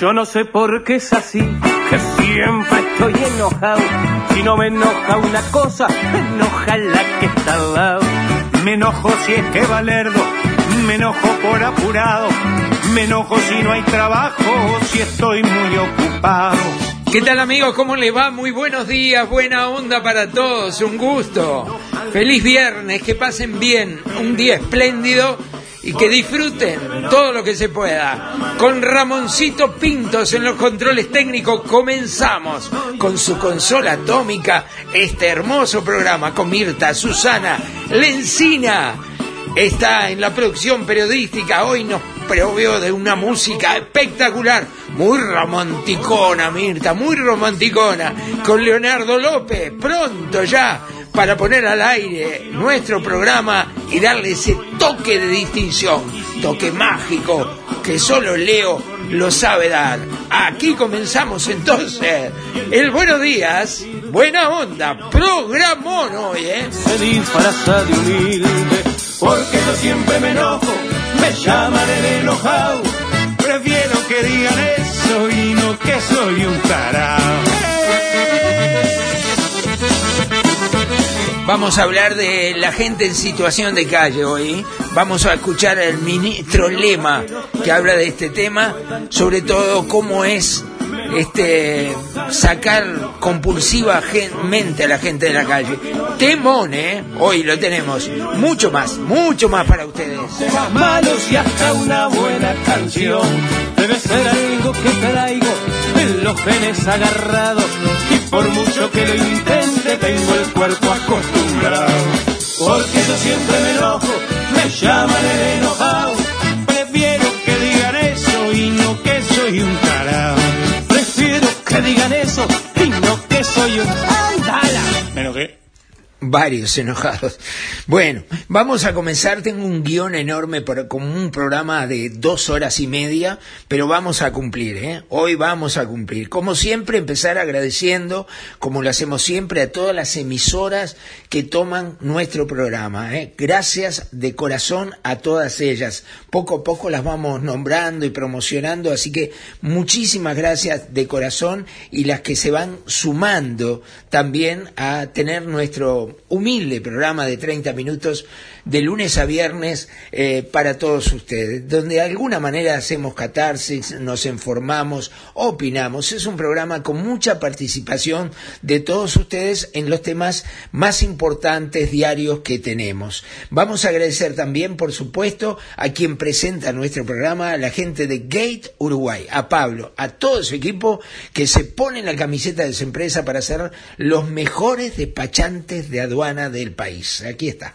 Yo no sé por qué es así, que siempre estoy enojado. Si no me enoja una cosa, me enoja la que está al lado. Me enojo si es que Valerdo, me enojo por apurado. Me enojo si no hay trabajo, si estoy muy ocupado. ¿Qué tal amigos? ¿Cómo les va? Muy buenos días, buena onda para todos, un gusto. Feliz viernes, que pasen bien, un día espléndido y que disfruten todo lo que se pueda. Con Ramoncito Pintos en los controles técnicos comenzamos con su consola atómica este hermoso programa con Mirta, Susana, Lencina. Está en la producción periodística, hoy nos proveo de una música espectacular, muy romanticona, Mirta, muy romanticona, con Leonardo López, pronto ya para poner al aire nuestro programa y darle ese toque de distinción, toque mágico que solo Leo lo sabe dar. Aquí comenzamos entonces el Buenos Días, Buena Onda, programón hoy, ¿eh? Se disfraza de humilde, porque yo siempre me enojo, me llaman el enojado. Prefiero que digan eso y no que soy un tarao. Vamos a hablar de la gente en situación de calle hoy. Vamos a escuchar al ministro Lema que habla de este tema, sobre todo cómo es este sacar compulsivamente a la gente de la calle. Temón, ¿eh? Hoy lo tenemos. Mucho más, mucho más para ustedes. Debe ser algo que traigo en los genes agarrados. Por mucho que lo intente, tengo el cuerpo. Me llaman el enojado. Prefiero que digan eso y no que soy un tarao. Prefiero que digan eso y no que soy un andala. Varios enojados. Bueno, vamos a comenzar. Tengo un guion enorme por, como un programa de dos horas y media, pero vamos a cumplir, ¿eh? Hoy vamos a cumplir. Como siempre, empezar agradeciendo, como lo hacemos siempre, a todas las emisoras que toman nuestro programa, ¿eh? Gracias de corazón a todas ellas. Poco a poco las vamos nombrando y promocionando, así que muchísimas gracias de corazón y las que se van sumando también a tener nuestro humilde programa de 30 minutos de lunes a viernes eh, para todos ustedes, donde de alguna manera hacemos catarsis, nos informamos, opinamos. Es un programa con mucha participación de todos ustedes en los temas más importantes diarios que tenemos. Vamos a agradecer también, por supuesto, a quien presenta nuestro programa, a la gente de Gate Uruguay, a Pablo, a todo su equipo que se pone la camiseta de su empresa para ser los mejores despachantes de aduana del país. Aquí está.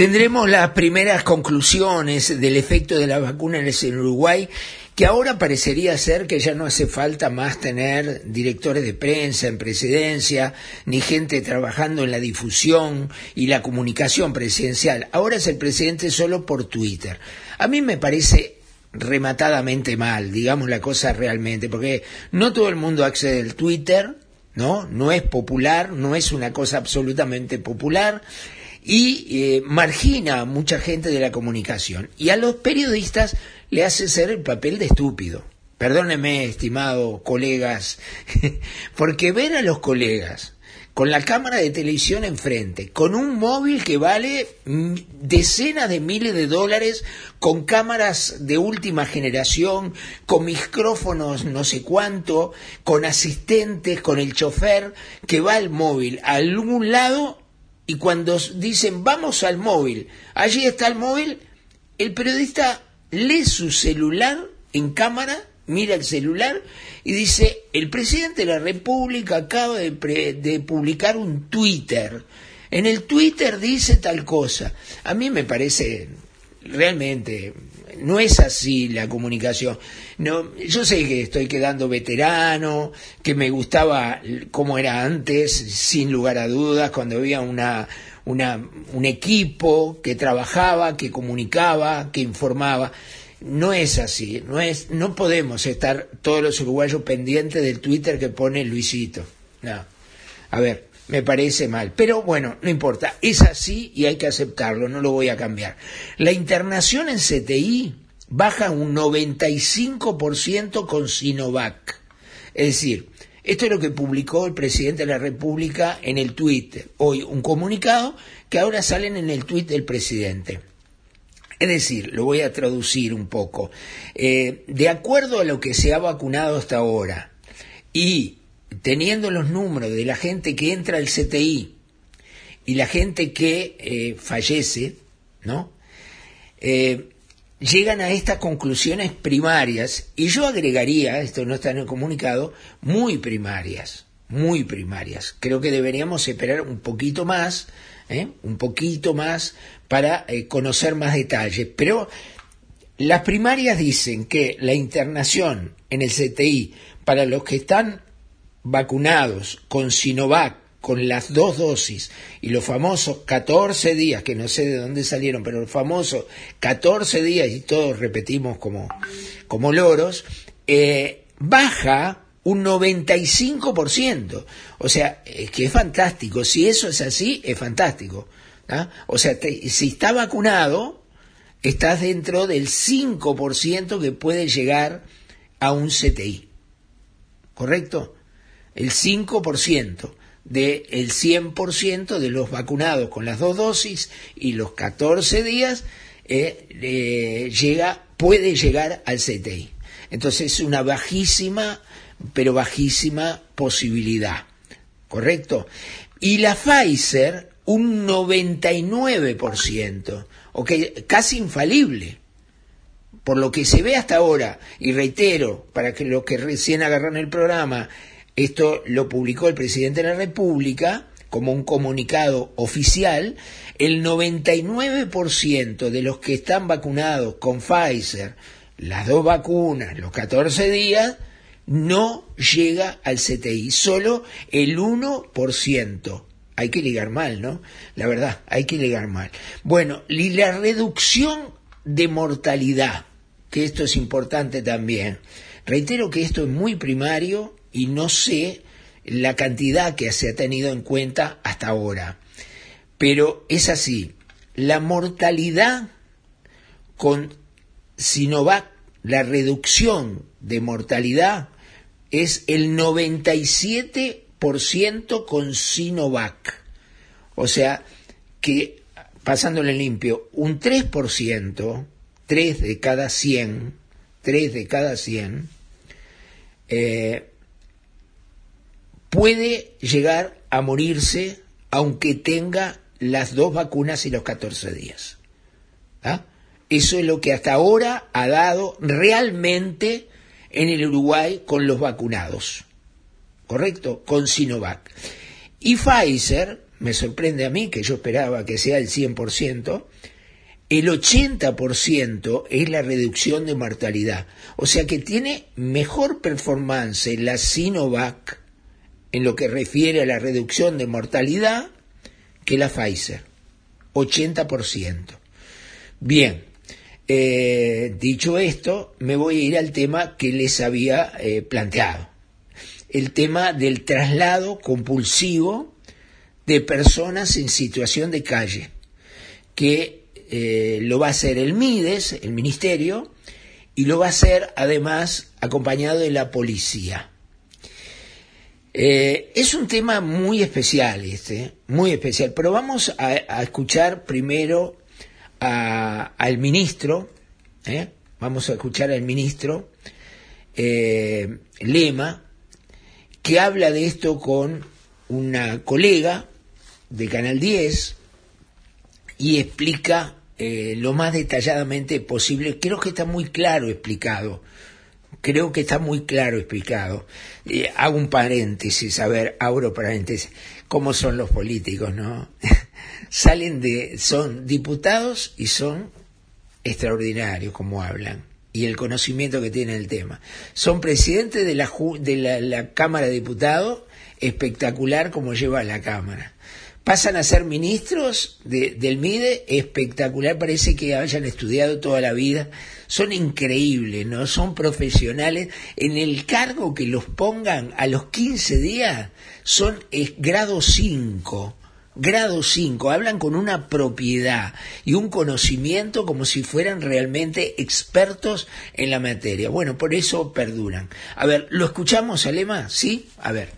Tendremos las primeras conclusiones del efecto de las vacunas en Uruguay, que ahora parecería ser que ya no hace falta más tener directores de prensa en presidencia, ni gente trabajando en la difusión y la comunicación presidencial. Ahora es el presidente solo por Twitter. A mí me parece rematadamente mal, digamos la cosa realmente, porque no todo el mundo accede al Twitter, ¿no? No es popular, no es una cosa absolutamente popular y eh, margina a mucha gente de la comunicación y a los periodistas le hace ser el papel de estúpido. perdóneme, estimado colegas, porque ver a los colegas con la cámara de televisión enfrente, con un móvil que vale mm, decenas de miles de dólares, con cámaras de última generación, con micrófonos no sé cuánto, con asistentes, con el chofer, que va al móvil a algún lado y cuando dicen vamos al móvil, allí está el móvil, el periodista lee su celular en cámara, mira el celular y dice, el presidente de la República acaba de, de, publicar un Twitter. En el Twitter dice tal cosa. A mí me parece realmente no es así la comunicación. No, yo sé que estoy quedando veterano, que me gustaba como era antes, sin lugar a dudas, cuando había una, una, un equipo que trabajaba, que comunicaba, que informaba. No es así, no, es, no podemos estar todos los uruguayos pendientes del Twitter que pone Luisito. No. A ver, me parece mal. Pero bueno, no importa, es así y hay que aceptarlo, no lo voy a cambiar. La internación en CTI baja un 95% con Sinovac. Es decir, esto es lo que publicó el presidente de la República en el Twitter. Hoy un comunicado que ahora salen en el tuit del presidente. Es decir, lo voy a traducir un poco. Eh, de acuerdo a lo que se ha vacunado hasta ahora y teniendo los números de la gente que entra al CTI y la gente que eh, fallece, ¿no? Eh, llegan a estas conclusiones primarias, y yo agregaría, esto no está en el comunicado, muy primarias, muy primarias. Creo que deberíamos esperar un poquito más, ¿eh? un poquito más para conocer más detalles. Pero las primarias dicen que la internación en el CTI para los que están vacunados con Sinovac, con las dos dosis y los famosos 14 días, que no sé de dónde salieron, pero los famosos 14 días, y todos repetimos como, como loros, eh, baja un 95%. O sea, es que es fantástico. Si eso es así, es fantástico. ¿ah? O sea, si está vacunado, estás dentro del 5% que puede llegar a un CTI. ¿Correcto? El 5% del 100% de los vacunados con las dos dosis y los 14 días eh, llega, puede llegar al CTI. Entonces es una bajísima pero bajísima posibilidad. ¿Correcto? Y la Pfizer, un 99%, ok, casi infalible. Por lo que se ve hasta ahora, y reitero, para que los que recién agarran el programa, esto lo publicó el presidente de la República como un comunicado oficial, el 99% de los que están vacunados con Pfizer, las dos vacunas, los 14 días, no llega al CTI, solo el 1%. Hay que ligar mal, ¿no? La verdad, hay que ligar mal. Bueno, y la reducción de mortalidad, que esto es importante también. Reitero que esto es muy primario y no sé la cantidad que se ha tenido en cuenta hasta ahora. Pero es así, la mortalidad con Sinovac, la reducción de mortalidad es el 97% con Sinovac. O sea, que pasándole limpio, un 3%, 3 de cada 100, 3 de cada 100, eh, puede llegar a morirse aunque tenga las dos vacunas y los 14 días. ¿Ah? Eso es lo que hasta ahora ha dado realmente en el Uruguay con los vacunados, ¿correcto? Con Sinovac. Y Pfizer, me sorprende a mí, que yo esperaba que sea el 100%, el 80% es la reducción de mortalidad. O sea que tiene mejor performance la Sinovac en lo que refiere a la reducción de mortalidad que la Pfizer. 80%. Bien, eh, dicho esto, me voy a ir al tema que les había eh, planteado. El tema del traslado compulsivo de personas en situación de calle, que eh, lo va a hacer el MIDES, el Ministerio, y lo va a hacer además acompañado de la policía. Eh, es un tema muy especial este, muy especial, pero vamos a, escuchar primero a- al ministro, ¿eh? vamos a escuchar al ministro eh, Lema, que habla de esto con una colega de Canal 10 y explica eh, lo más detalladamente posible. Creo que está muy claro explicado. Creo que está muy claro explicado. Hago un paréntesis, a ver, abro paréntesis. ¿Cómo son los políticos, no? Salen de, son diputados y son extraordinarios como hablan y el conocimiento que tienen el tema. Son presidentes de la, de la Cámara de Diputados, espectacular como lleva la Cámara. Pasan a ser ministros de- del MIDE, espectacular, parece que hayan estudiado toda la vida. Son increíbles, ¿no? Son profesionales. En el cargo que los pongan a los 15 días, son eh, grado 5 grado 5, hablan con una propiedad y un conocimiento como si fueran realmente expertos en la materia. Bueno, por eso perduran. A ver, ¿lo escuchamos, Alema? ¿Sí? A ver.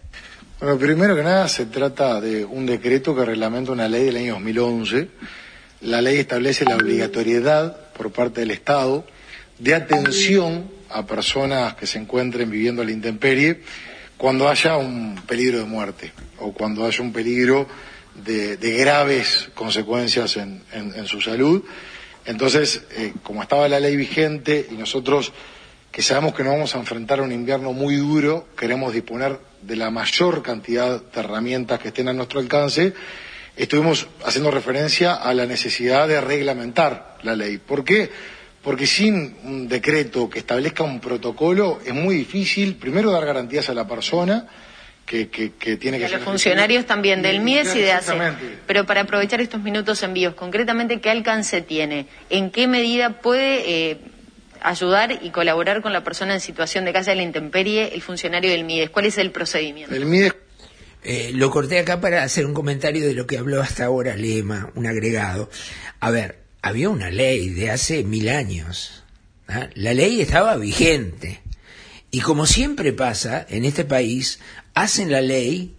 Bueno, primero que nada se trata de un decreto que reglamenta una ley del año 2011. La ley establece la obligatoriedad por parte del Estado de atención a personas que se encuentren viviendo a la intemperie cuando haya un peligro de muerte o cuando haya un peligro de, graves consecuencias en, en- en su salud. Entonces, eh, como estaba la ley vigente y nosotros que sabemos que nos vamos a enfrentar a un invierno muy duro, queremos disponer de la mayor cantidad de herramientas que estén a nuestro alcance, estuvimos haciendo referencia a la necesidad de reglamentar la ley. ¿Por qué? Porque sin un decreto que establezca un protocolo es muy difícil, primero, dar garantías a la persona que, que- que tiene que a ser los funcionarios también del MIES y de ACE. Pero para aprovechar estos minutos envíos, concretamente, ¿qué alcance tiene? ¿En qué medida puede eh, ayudar y colaborar con la persona en situación de calle de la intemperie el funcionario del MIES? ¿Cuál es el procedimiento? El MIDES Eh, lo corté acá para hacer un comentario de lo que habló hasta ahora Lema, un agregado. A ver, había una ley de hace mil años. ¿ah? La ley estaba vigente. Y como siempre pasa en este país, hacen la ley,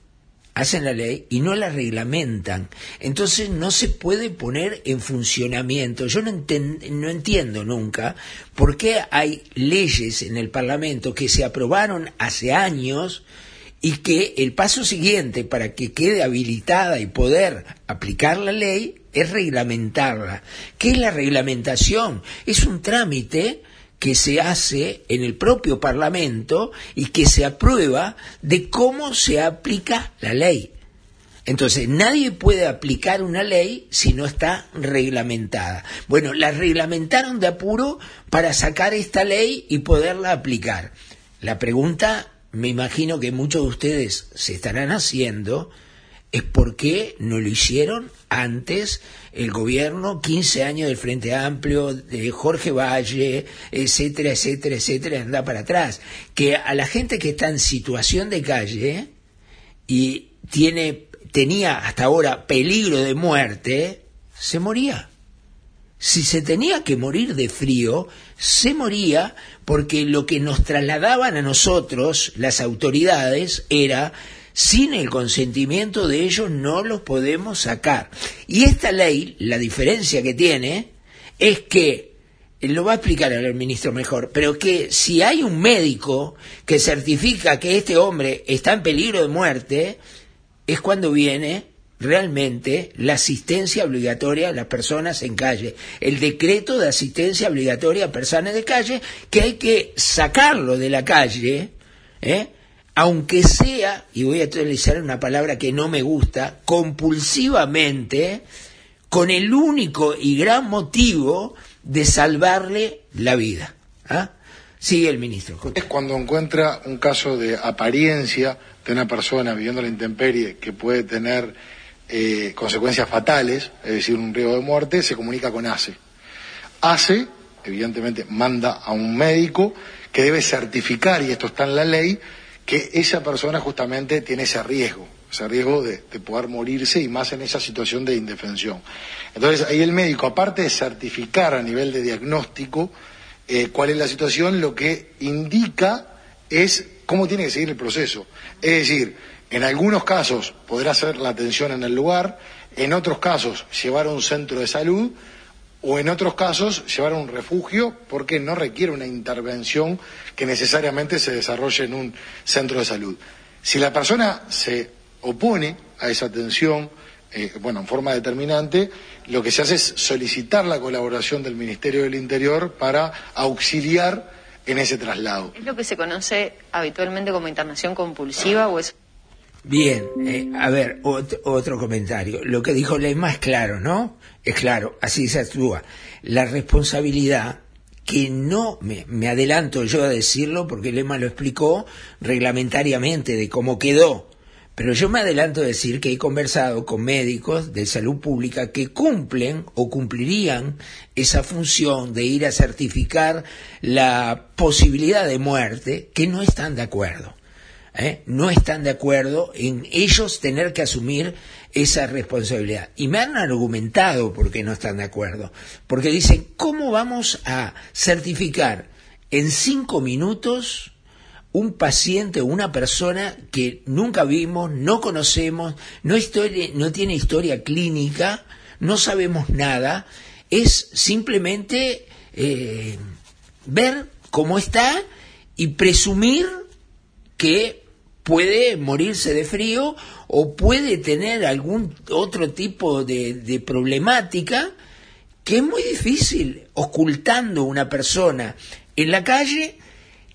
hacen la ley y no la reglamentan. Entonces no se puede poner en funcionamiento. Yo no, no entiendo nunca por qué hay leyes en el Parlamento que se aprobaron hace años y que el paso siguiente para que quede habilitada y poder aplicar la ley es reglamentarla. ¿Qué es la reglamentación? Es un trámite que se hace en el propio Parlamento y que se aprueba de cómo se aplica la ley. Entonces, nadie puede aplicar una ley si no está reglamentada. Bueno, la reglamentaron de apuro para sacar esta ley y poderla aplicar. La pregunta, me imagino que muchos de ustedes se estarán haciendo, es por qué no lo hicieron antes el gobierno, 15 años del Frente Amplio, de Jorge Valle, etcétera, etcétera, etcétera, anda para atrás. Que a la gente que está en situación de calle y tiene, tenía hasta ahora peligro de muerte, se moría. Si se tenía que morir de frío, se moría porque lo que nos trasladaban a nosotros, las autoridades, era sin el consentimiento de ellos no los podemos sacar. Y esta ley, la diferencia que tiene, es que, él lo va a explicar el ministro mejor, pero que si hay un médico que certifica que este hombre está en peligro de muerte, es cuando viene realmente la asistencia obligatoria a las personas en calle, el decreto de asistencia obligatoria a personas de calle, que hay que sacarlo de la calle, ¿eh? Aunque sea, y voy a utilizar una palabra que no me gusta, compulsivamente, con el único y gran motivo de salvarle la vida. ¿ah? Sigue el ministro. es cuando encuentra un caso de apariencia de una persona viviendo la intemperie que puede tener eh, consecuencias fatales, es decir, un riesgo de muerte, se comunica con ACE. ACE, evidentemente, manda a un médico que debe certificar, y esto está en la ley, que esa persona justamente tiene ese riesgo, ese riesgo de, de poder morirse y más en esa situación de indefensión. Entonces, ahí el médico, aparte de certificar a nivel de diagnóstico, eh, cuál es la situación, lo que indica es cómo tiene que seguir el proceso. Es decir, en algunos casos podrá ser la atención en el lugar, en otros casos llevar a un centro de salud o en otros casos llevar a un refugio porque no requiere una intervención que necesariamente se desarrolle en un centro de salud. Si la persona se opone a esa atención, eh, bueno, en forma determinante, lo que se hace es solicitar la colaboración del Ministerio del Interior para auxiliar en ese traslado. ¿Es lo que se conoce habitualmente como internación compulsiva o es Bien, eh, a ver, otro, otro comentario. Lo que dijo Lema es claro, ¿no? Es claro, así se actúa. La responsabilidad, que no me, me adelanto yo a decirlo porque Lema lo explicó reglamentariamente de cómo quedó, pero yo me adelanto a decir que he conversado con médicos de salud pública que cumplen o cumplirían esa función de ir a certificar la posibilidad de muerte, que no están de acuerdo. ¿Eh? no están de acuerdo en ellos tener que asumir esa responsabilidad. Y me han argumentado por qué no están de acuerdo. Porque dicen, ¿cómo vamos a certificar en cinco minutos un paciente o una persona que nunca vimos, no conocemos, no, historia, no tiene historia clínica, no sabemos nada, es simplemente eh, ver cómo está y presumir que puede morirse de frío o puede tener algún otro tipo de, problemática que es muy difícil ocultando una persona en la calle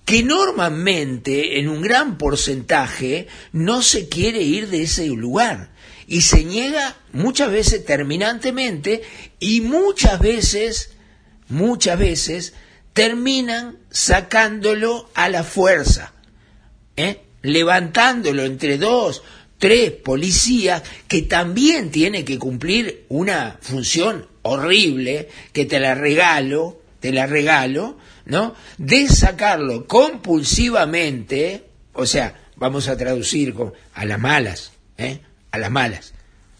que normalmente en un gran porcentaje no se quiere ir de ese lugar y se niega muchas veces terminantemente y muchas veces, muchas veces terminan sacándolo a la fuerza, ¿eh? Levantándolo entre dos, tres policías que también tiene que cumplir una función horrible que te la regalo, te la regalo, ¿no? De sacarlo compulsivamente, o sea, vamos a traducir a las malas, ¿eh? A las malas.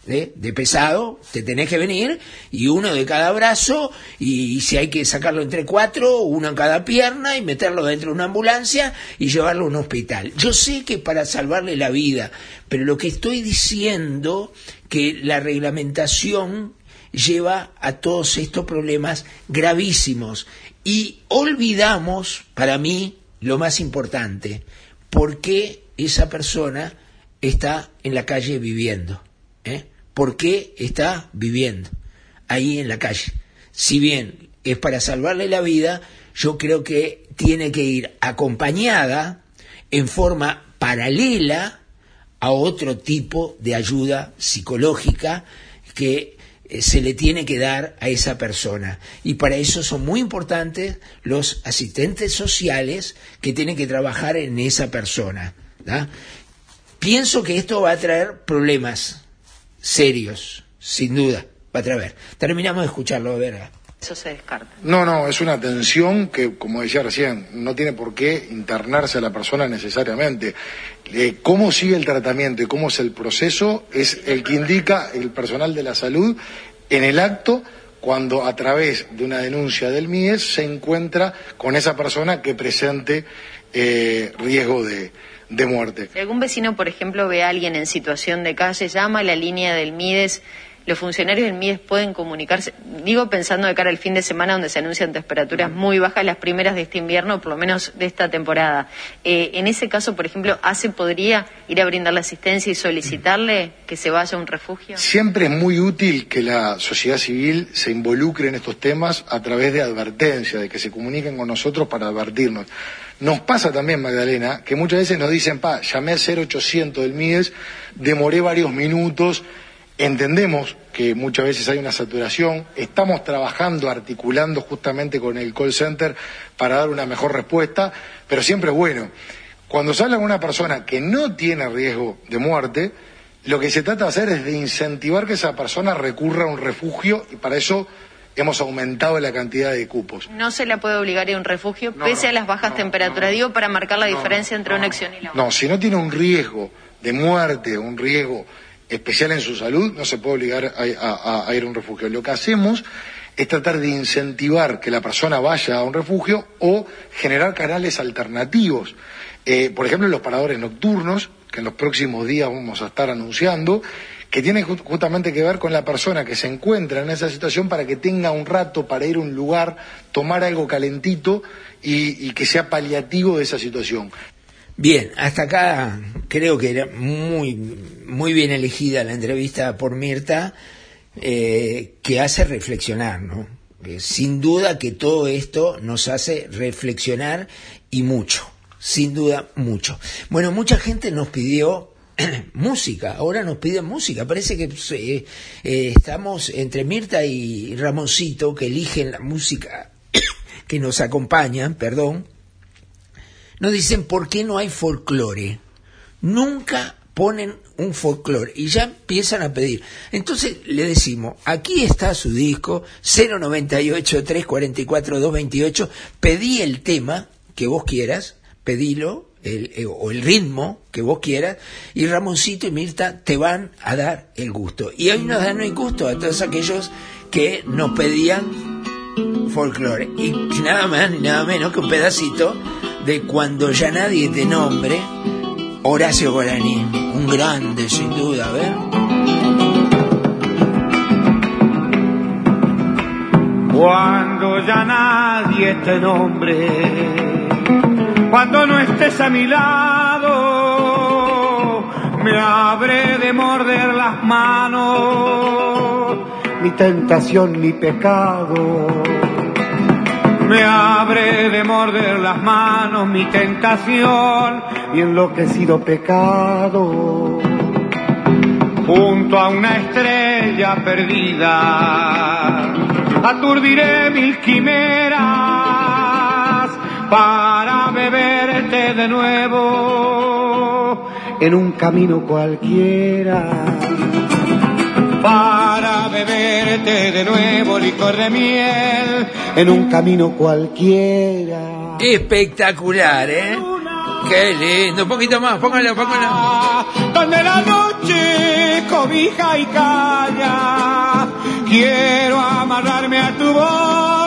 ¿Eh? de pesado, te tenés que venir y uno de cada brazo y, si hay que sacarlo entre cuatro, uno en cada pierna y meterlo dentro de una ambulancia y llevarlo a un hospital. Yo sé que para salvarle la vida, pero lo que estoy diciendo que la reglamentación lleva a todos estos problemas gravísimos y olvidamos, para mí, lo más importante, por qué esa persona está en la calle viviendo. ¿Eh? ¿Por qué está viviendo ahí en la calle? Si bien es para salvarle la vida, yo creo que tiene que ir acompañada en forma paralela a otro tipo de ayuda psicológica que se le tiene que dar a esa persona. Y para eso son muy importantes los asistentes sociales que tienen que trabajar en esa persona. Pienso que esto va a traer problemas serios, sin duda, va a traer. Terminamos de escucharlo, a ver. Eso se descarta. No, no, es una tensión que, como decía recién, no tiene por qué internarse a la persona necesariamente. Eh, cómo sigue el tratamiento y cómo es el proceso es el que indica el personal de la salud en el acto cuando a través de una denuncia del MIES se encuentra con esa persona que presente eh, riesgo de, de muerte. Si algún vecino, por ejemplo, ve a alguien en situación de calle, llama a la línea del MIDES, los funcionarios del MIDES pueden comunicarse, digo pensando de cara al fin de semana donde se anuncian temperaturas muy bajas, las primeras de este invierno, por lo menos de esta temporada. Eh, en ese caso, por ejemplo, ¿ACE podría ir a brindarle asistencia y solicitarle que se vaya a un refugio? Siempre es muy útil que la sociedad civil se involucre en estos temas a través de advertencia, de que se comuniquen con nosotros para advertirnos. Nos pasa también, Magdalena, que muchas veces nos dicen, pa, llamé al 0800 del MIDES, demoré varios minutos, entendemos que muchas veces hay una saturación, estamos trabajando, articulando justamente con el call center para dar una mejor respuesta, pero siempre es bueno. Cuando con una persona que no tiene riesgo de muerte, lo que se trata de hacer es de incentivar que esa persona recurra a un refugio y para eso hemos aumentado la cantidad de cupos. No se la puede obligar a ir a un refugio No, pese no, a las bajas no, temperaturas, no, digo, para marcar la diferencia entre una acción y la otra. No, si no tiene un riesgo de muerte, un riesgo especial en su salud, no se puede obligar a, a- a ir a un refugio. Lo que hacemos es tratar de incentivar que la persona vaya a un refugio o generar canales alternativos. Eh, por ejemplo, los paradores nocturnos, que en los próximos días vamos a estar anunciando, que tienen justamente que ver con la persona que se encuentra en esa situación para que tenga un rato para ir a un lugar, tomar algo calentito y, y que sea paliativo de esa situación. Bien, hasta acá creo que era muy, muy bien elegida la entrevista por Mirta, eh, que hace reflexionar, ¿no? Eh, sin duda que todo esto nos hace reflexionar y mucho, sin duda mucho. Bueno, mucha gente nos pidió música, ahora nos piden música, parece que eh, estamos entre Mirta y Ramoncito que eligen la música que nos acompañan, perdón, nos dicen por qué no hay folclore. Nunca ponen un folclore y ya empiezan a pedir. Entonces le decimos, aquí está su disco 098 344 228, pedí el tema que vos quieras, pedilo el, eh, o el ritmo que vos quieras y Ramoncito y Mirta te van a dar el gusto. Y hoy nos dan el gusto a todos aquellos que nos pedían folclore y nada más ni nada menos que un pedacito de cuando ya nadie te nombre Horacio Guaraní, un grande sin duda. Cuando ya nadie te nombre, cuando no estés a mi lado, me habré de morder las manos, mi tentación, mi pecado. Me habré de morder las manos, mi tentación, y enloquecido pecado. Junto a una estrella perdida, aturdiré mil quimeras para beberte de nuevo en un camino cualquiera. Para beberte de nuevo licor de miel en un camino cualquiera. Espectacular, ¿eh? Qué lindo, un poquito más, póngalo, póngalo. Donde la noche cobija y calla, quiero amarrarme a tu boca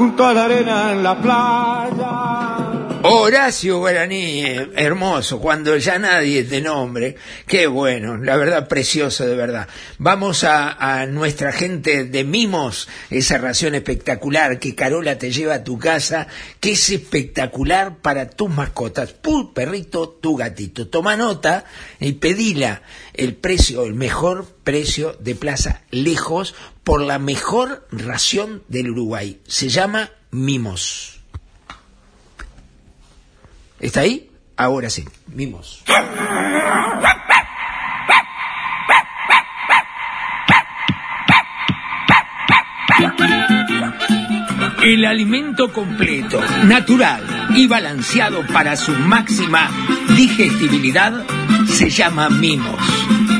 junto a la arena en la playa. Horacio Guaraní, hermoso, cuando ya nadie te nombre, qué bueno, la verdad precioso de verdad. Vamos a, a nuestra gente de mimos, esa ración espectacular que Carola te lleva a tu casa, que es espectacular para tus mascotas, tu perrito, tu gatito. Toma nota y pedila el precio, el mejor precio de Plaza Lejos por la mejor ración del Uruguay. Se llama Mimos. ¿Está ahí? Ahora sí, mimos. El alimento completo, natural y balanceado para su máxima digestibilidad se llama mimos.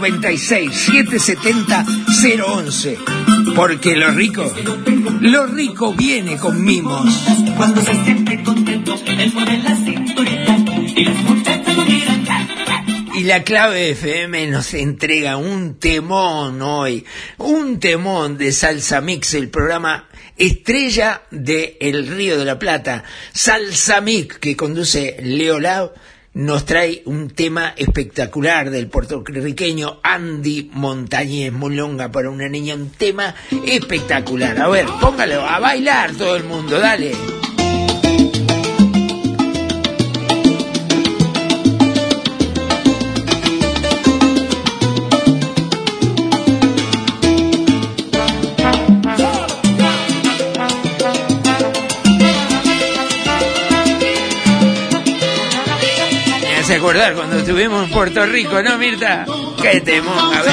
770 011. Porque lo rico, lo rico viene con mimos. Cuando se siente contento, él mueve la cinturita y las muchachas lo miran. Y la clave FM nos entrega un temón hoy, un temón de Salsa Mix, el programa estrella de El Río de la Plata. Salsa Mix, que conduce Leo Lau, nos trae un tema espectacular del puertorriqueño Andy Montañez Molonga para una niña, un tema espectacular. A ver, póngalo a bailar todo el mundo, dale. acordar cuando estuvimos en Puerto Rico, ¿no, Mirta? ¡Qué temón! A ver.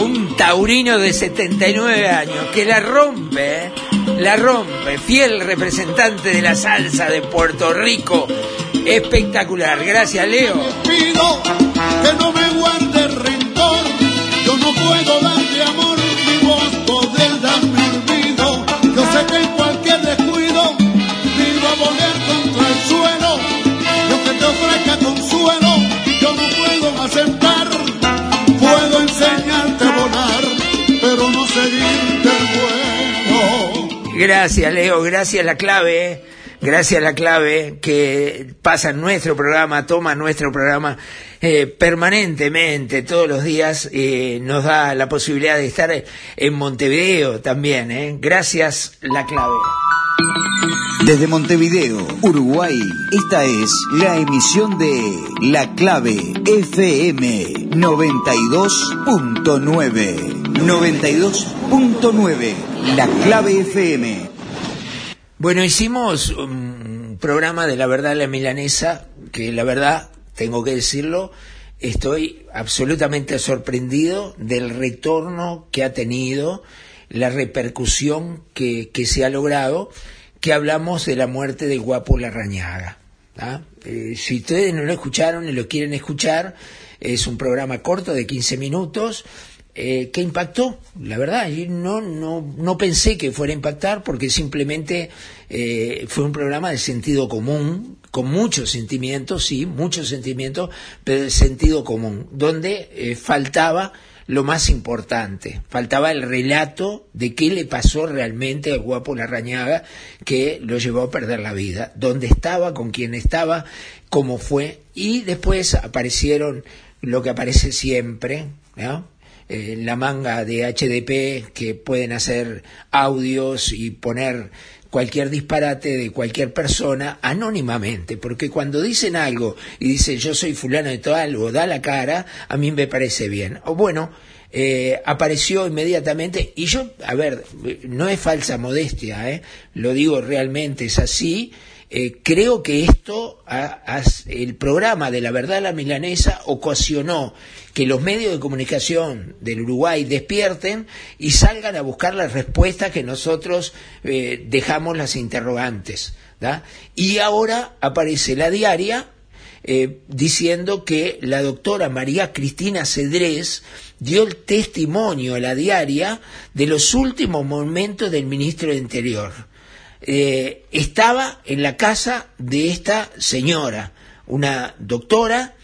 Un taurino de 79 años que la rompe. ¿eh? La rompe, fiel representante de la salsa de Puerto Rico. Espectacular, gracias Leo. Gracias Leo, gracias la clave. Gracias la clave que pasa nuestro programa, toma nuestro programa eh, permanentemente, todos los días, eh, nos da la posibilidad de estar en Montevideo también. ¿eh? Gracias la clave. Desde Montevideo, Uruguay, esta es la emisión de La Clave FM 92.9. 92.9, La Clave FM. Bueno, hicimos un programa de la verdad la milanesa, que la verdad, tengo que decirlo, estoy absolutamente sorprendido del retorno que ha tenido, la repercusión que, que se ha logrado, que hablamos de la muerte de Guapo Larrañaga. ¿ah? Eh, si ustedes no lo escucharon y lo quieren escuchar, es un programa corto de 15 minutos eh, que impactó, la verdad, y no, no, no pensé que fuera a impactar porque simplemente eh, fue un programa de sentido común, con muchos sentimientos, sí, muchos sentimientos, pero de sentido común, donde eh, faltaba lo más importante, faltaba el relato de qué le pasó realmente al guapo Larrañaga que lo llevó a perder la vida, dónde estaba, con quién estaba, cómo fue, y después aparecieron lo que aparece siempre, ¿no? Eh, la manga de HDP que pueden hacer audios y poner cualquier disparate de cualquier persona anónimamente, porque cuando dicen algo y dicen yo soy fulano de tal o da la cara, a mí me parece bien. O bueno, eh, apareció inmediatamente y yo, a ver, no es falsa modestia, ¿eh? lo digo realmente, es así. Eh, creo que esto, a, a, el programa de la verdad la milanesa ocasionó que los medios de comunicación del Uruguay despierten y salgan a buscar las respuestas que nosotros eh, dejamos las interrogantes. Y ahora aparece la diaria eh, diciendo que la doctora María Cristina Cedrés dio el testimonio a la diaria de los últimos momentos del ministro de Interior. Eh, estaba en la casa de esta señora, una doctora,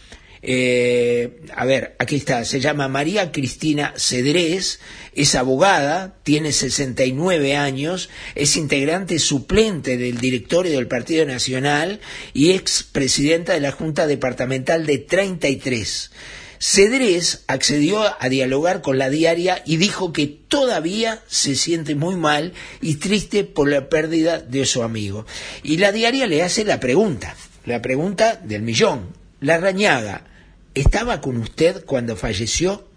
eh, a ver, aquí está, se llama María Cristina Cedrés, es abogada, tiene 69 años, es integrante suplente del directorio del Partido Nacional y ex presidenta de la Junta Departamental de 33. Cedrés accedió a dialogar con la diaria y dijo que todavía se siente muy mal y triste por la pérdida de su amigo. Y la diaria le hace la pregunta, la pregunta del millón. La rañaga, ¿estaba con usted cuando falleció?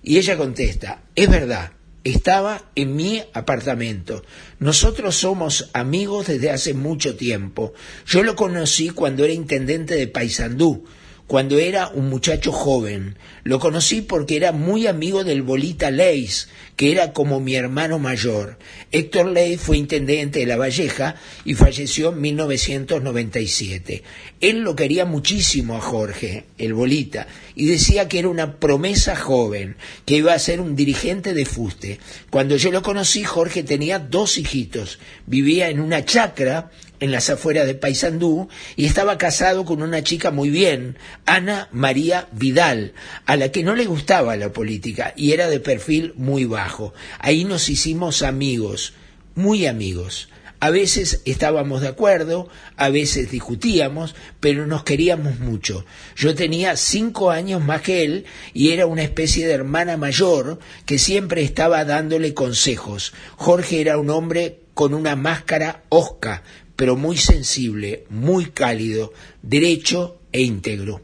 Y ella contesta, es verdad, estaba en mi apartamento. Nosotros somos amigos desde hace mucho tiempo. Yo lo conocí cuando era intendente de Paysandú cuando era un muchacho joven. Lo conocí porque era muy amigo del Bolita Leis, que era como mi hermano mayor. Héctor Leis fue intendente de La Valleja y falleció en 1997. Él lo quería muchísimo a Jorge, el Bolita, y decía que era una promesa joven, que iba a ser un dirigente de fuste. Cuando yo lo conocí, Jorge tenía dos hijitos, vivía en una chacra en las afueras de Paysandú y estaba casado con una chica muy bien, Ana María Vidal, a la que no le gustaba la política y era de perfil muy bajo. Ahí nos hicimos amigos, muy amigos. A veces estábamos de acuerdo, a veces discutíamos, pero nos queríamos mucho. Yo tenía cinco años más que él y era una especie de hermana mayor que siempre estaba dándole consejos. Jorge era un hombre con una máscara osca, pero muy sensible, muy cálido, derecho e íntegro.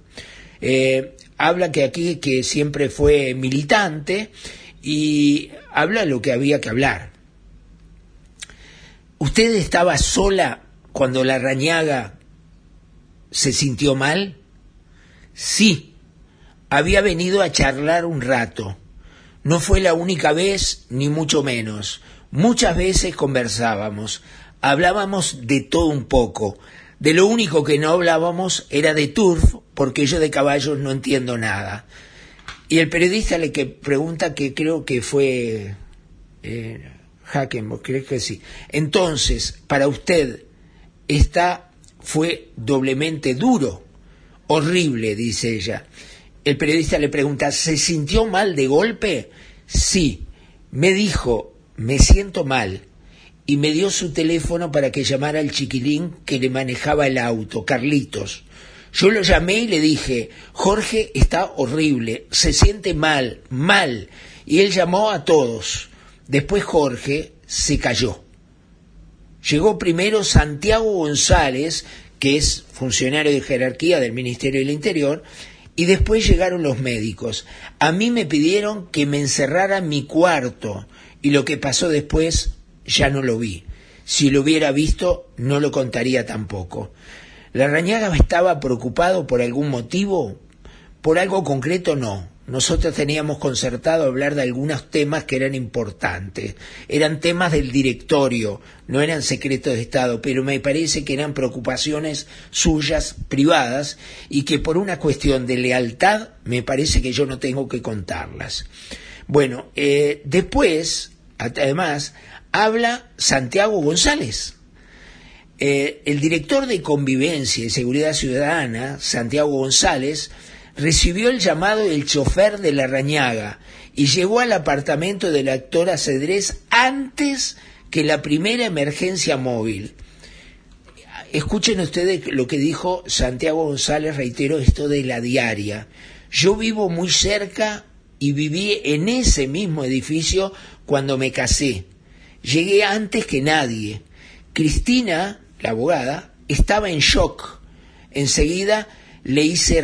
Eh, habla que aquí que siempre fue militante y habla lo que había que hablar. Usted estaba sola cuando la rañaga ¿Se sintió mal? Sí. Había venido a charlar un rato. No fue la única vez, ni mucho menos. Muchas veces conversábamos. Hablábamos de todo un poco. De lo único que no hablábamos era de turf, porque yo de caballos no entiendo nada. Y el periodista le que pregunta que creo que fue eh, Hackenborg, creo que sí. Entonces, para usted, esta fue doblemente duro, horrible, dice ella. El periodista le pregunta, ¿se sintió mal de golpe? Sí. Me dijo, me siento mal. Y me dio su teléfono para que llamara al chiquilín que le manejaba el auto, Carlitos. Yo lo llamé y le dije, Jorge está horrible, se siente mal, mal. Y él llamó a todos. Después Jorge se cayó. Llegó primero Santiago González, que es funcionario de jerarquía del Ministerio del Interior, y después llegaron los médicos. A mí me pidieron que me encerrara en mi cuarto y lo que pasó después ya no lo vi. Si lo hubiera visto, no lo contaría tampoco. ¿La Rañaga estaba preocupado por algún motivo? Por algo concreto no. Nosotros teníamos concertado hablar de algunos temas que eran importantes. Eran temas del directorio, no eran secretos de Estado, pero me parece que eran preocupaciones suyas privadas y que por una cuestión de lealtad me parece que yo no tengo que contarlas. Bueno, eh, después, además, habla Santiago González eh, el director de Convivencia y Seguridad Ciudadana, Santiago González, recibió el llamado del chofer de la Rañaga y llegó al apartamento del actor Acedrés antes que la primera emergencia móvil. Escuchen ustedes lo que dijo Santiago González, reitero esto de la diaria. Yo vivo muy cerca y viví en ese mismo edificio cuando me casé. Llegué antes que nadie. Cristina, la abogada, estaba en shock. Enseguida le hice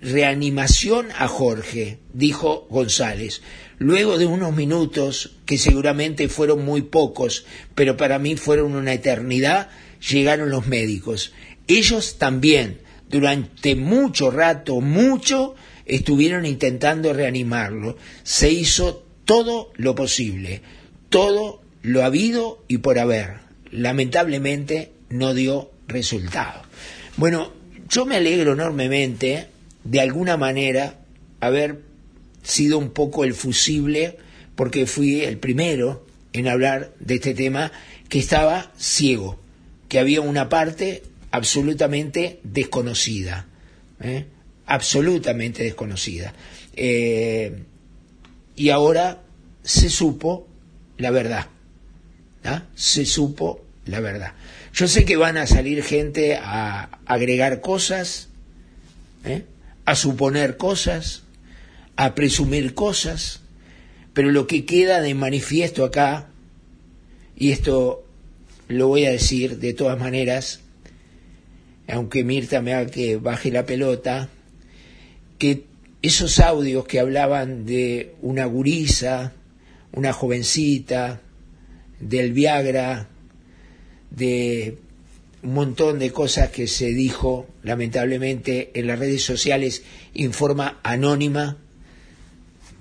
reanimación a Jorge, dijo González. Luego de unos minutos, que seguramente fueron muy pocos, pero para mí fueron una eternidad, llegaron los médicos. Ellos también, durante mucho rato, mucho, estuvieron intentando reanimarlo. Se hizo todo lo posible, todo lo habido y por haber. Lamentablemente no dio resultado. Bueno, yo me alegro enormemente de alguna manera haber sido un poco el fusible porque fui el primero en hablar de este tema que estaba ciego, que había una parte absolutamente desconocida, ¿eh? absolutamente desconocida. Eh, y ahora se supo la verdad, ¿ah? se supo la verdad. Yo sé que van a salir gente a agregar cosas, ¿eh? a suponer cosas, a presumir cosas, pero lo que queda de manifiesto acá, y esto lo voy a decir de todas maneras, aunque Mirta me haga que baje la pelota, que esos audios que hablaban de una gurisa, una jovencita, del Viagra, de un montón de cosas que se dijo lamentablemente en las redes sociales en forma anónima,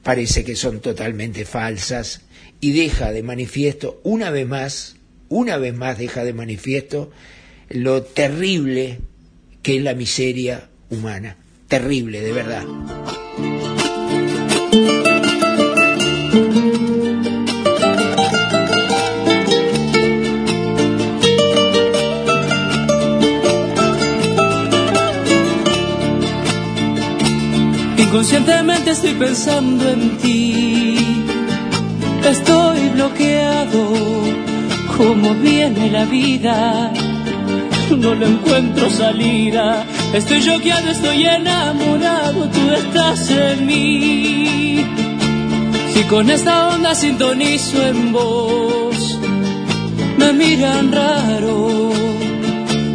parece que son totalmente falsas y deja de manifiesto una vez más, una vez más deja de manifiesto lo terrible que es la miseria humana, terrible de verdad. Conscientemente estoy pensando en ti. Estoy bloqueado, como viene la vida. No le encuentro salida. Estoy choqueado, estoy enamorado, tú estás en mí. Si con esta onda sintonizo en vos, me miran raro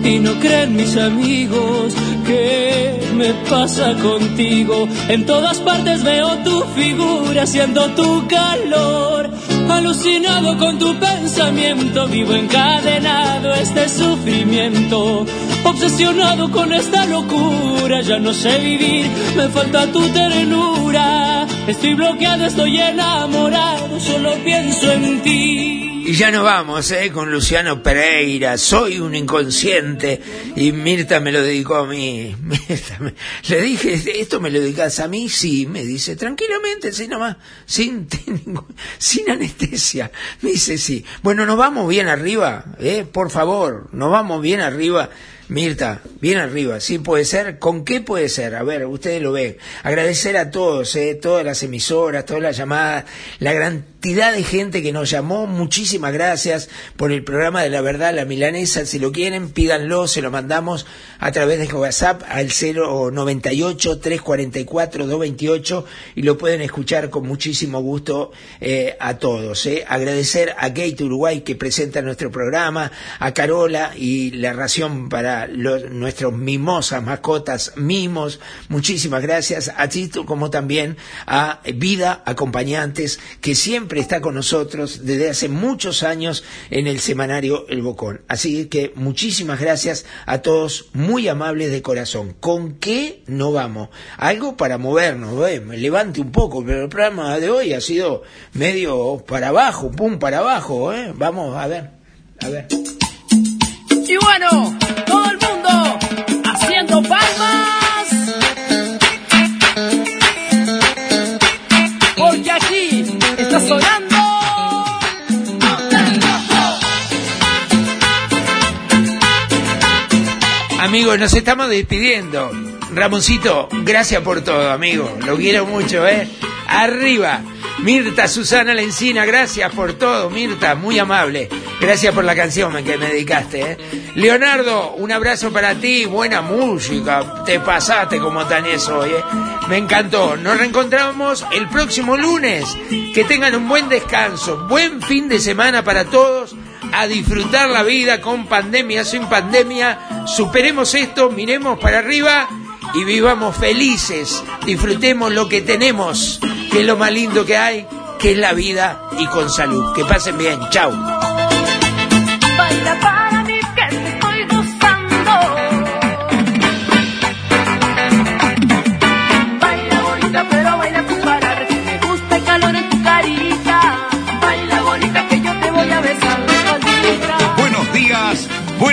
y no creen mis amigos ¿Qué me pasa contigo? En todas partes veo tu figura, siendo tu calor. Alucinado con tu pensamiento, vivo encadenado este sufrimiento. Obsesionado con esta locura, ya no sé vivir, me falta tu ternura. Estoy bloqueado, estoy enamorado, solo pienso en ti. Y ya nos vamos, ¿eh? Con Luciano Pereira, soy un inconsciente. Y Mirta me lo dedicó a mí. Mirta me- le dije, ¿esto me lo dedicas a mí? Sí, me dice, tranquilamente, sí, nomás, sin, sin anestesia. Me dice, sí. Bueno, nos vamos bien arriba, ¿eh? Por favor, nos vamos bien arriba. Mirta, bien arriba, sí puede ser. ¿Con qué puede ser? A ver, ustedes lo ven. Agradecer a todos, eh, todas las emisoras, todas las llamadas, la cantidad de gente que nos llamó. Muchísimas gracias por el programa de la verdad, la milanesa. Si lo quieren, pídanlo, se lo mandamos a través de WhatsApp al 098 344 228 y lo pueden escuchar con muchísimo gusto eh, a todos. eh. Agradecer a Gate Uruguay que presenta nuestro programa, a Carola y la ración para los- nuestros mimosas, mascotas, mimos. Muchísimas gracias a Tito como también a Vida Acompañantes que siempre está con nosotros desde hace muchos años en el semanario El Bocón. Así que muchísimas gracias a todos, muy amables de corazón. ¿Con qué no vamos? Algo para movernos, me levante un poco, pero el programa de hoy ha sido medio para abajo, pum para abajo, ¿eh? Vamos a ver, a ver. Y bueno, sonando. Amigos, nos estamos despidiendo. Ramoncito, gracias por todo, amigo. Lo quiero mucho, ¿eh? Arriba. Mirta Susana Lencina, gracias por todo, Mirta, muy amable. Gracias por la canción que me dedicaste, ¿eh? Leonardo, un abrazo para ti, buena música, te pasaste como Tanés hoy, ¿eh? Me encantó. Nos reencontramos el próximo lunes. Que tengan un buen descanso, buen fin de semana para todos a disfrutar la vida con pandemia, sin pandemia. Superemos esto, miremos para arriba y vivamos felices. Disfrutemos lo que tenemos, es lo más lindo que hay, que es la vida y con salud. Que pasen bien. Chao.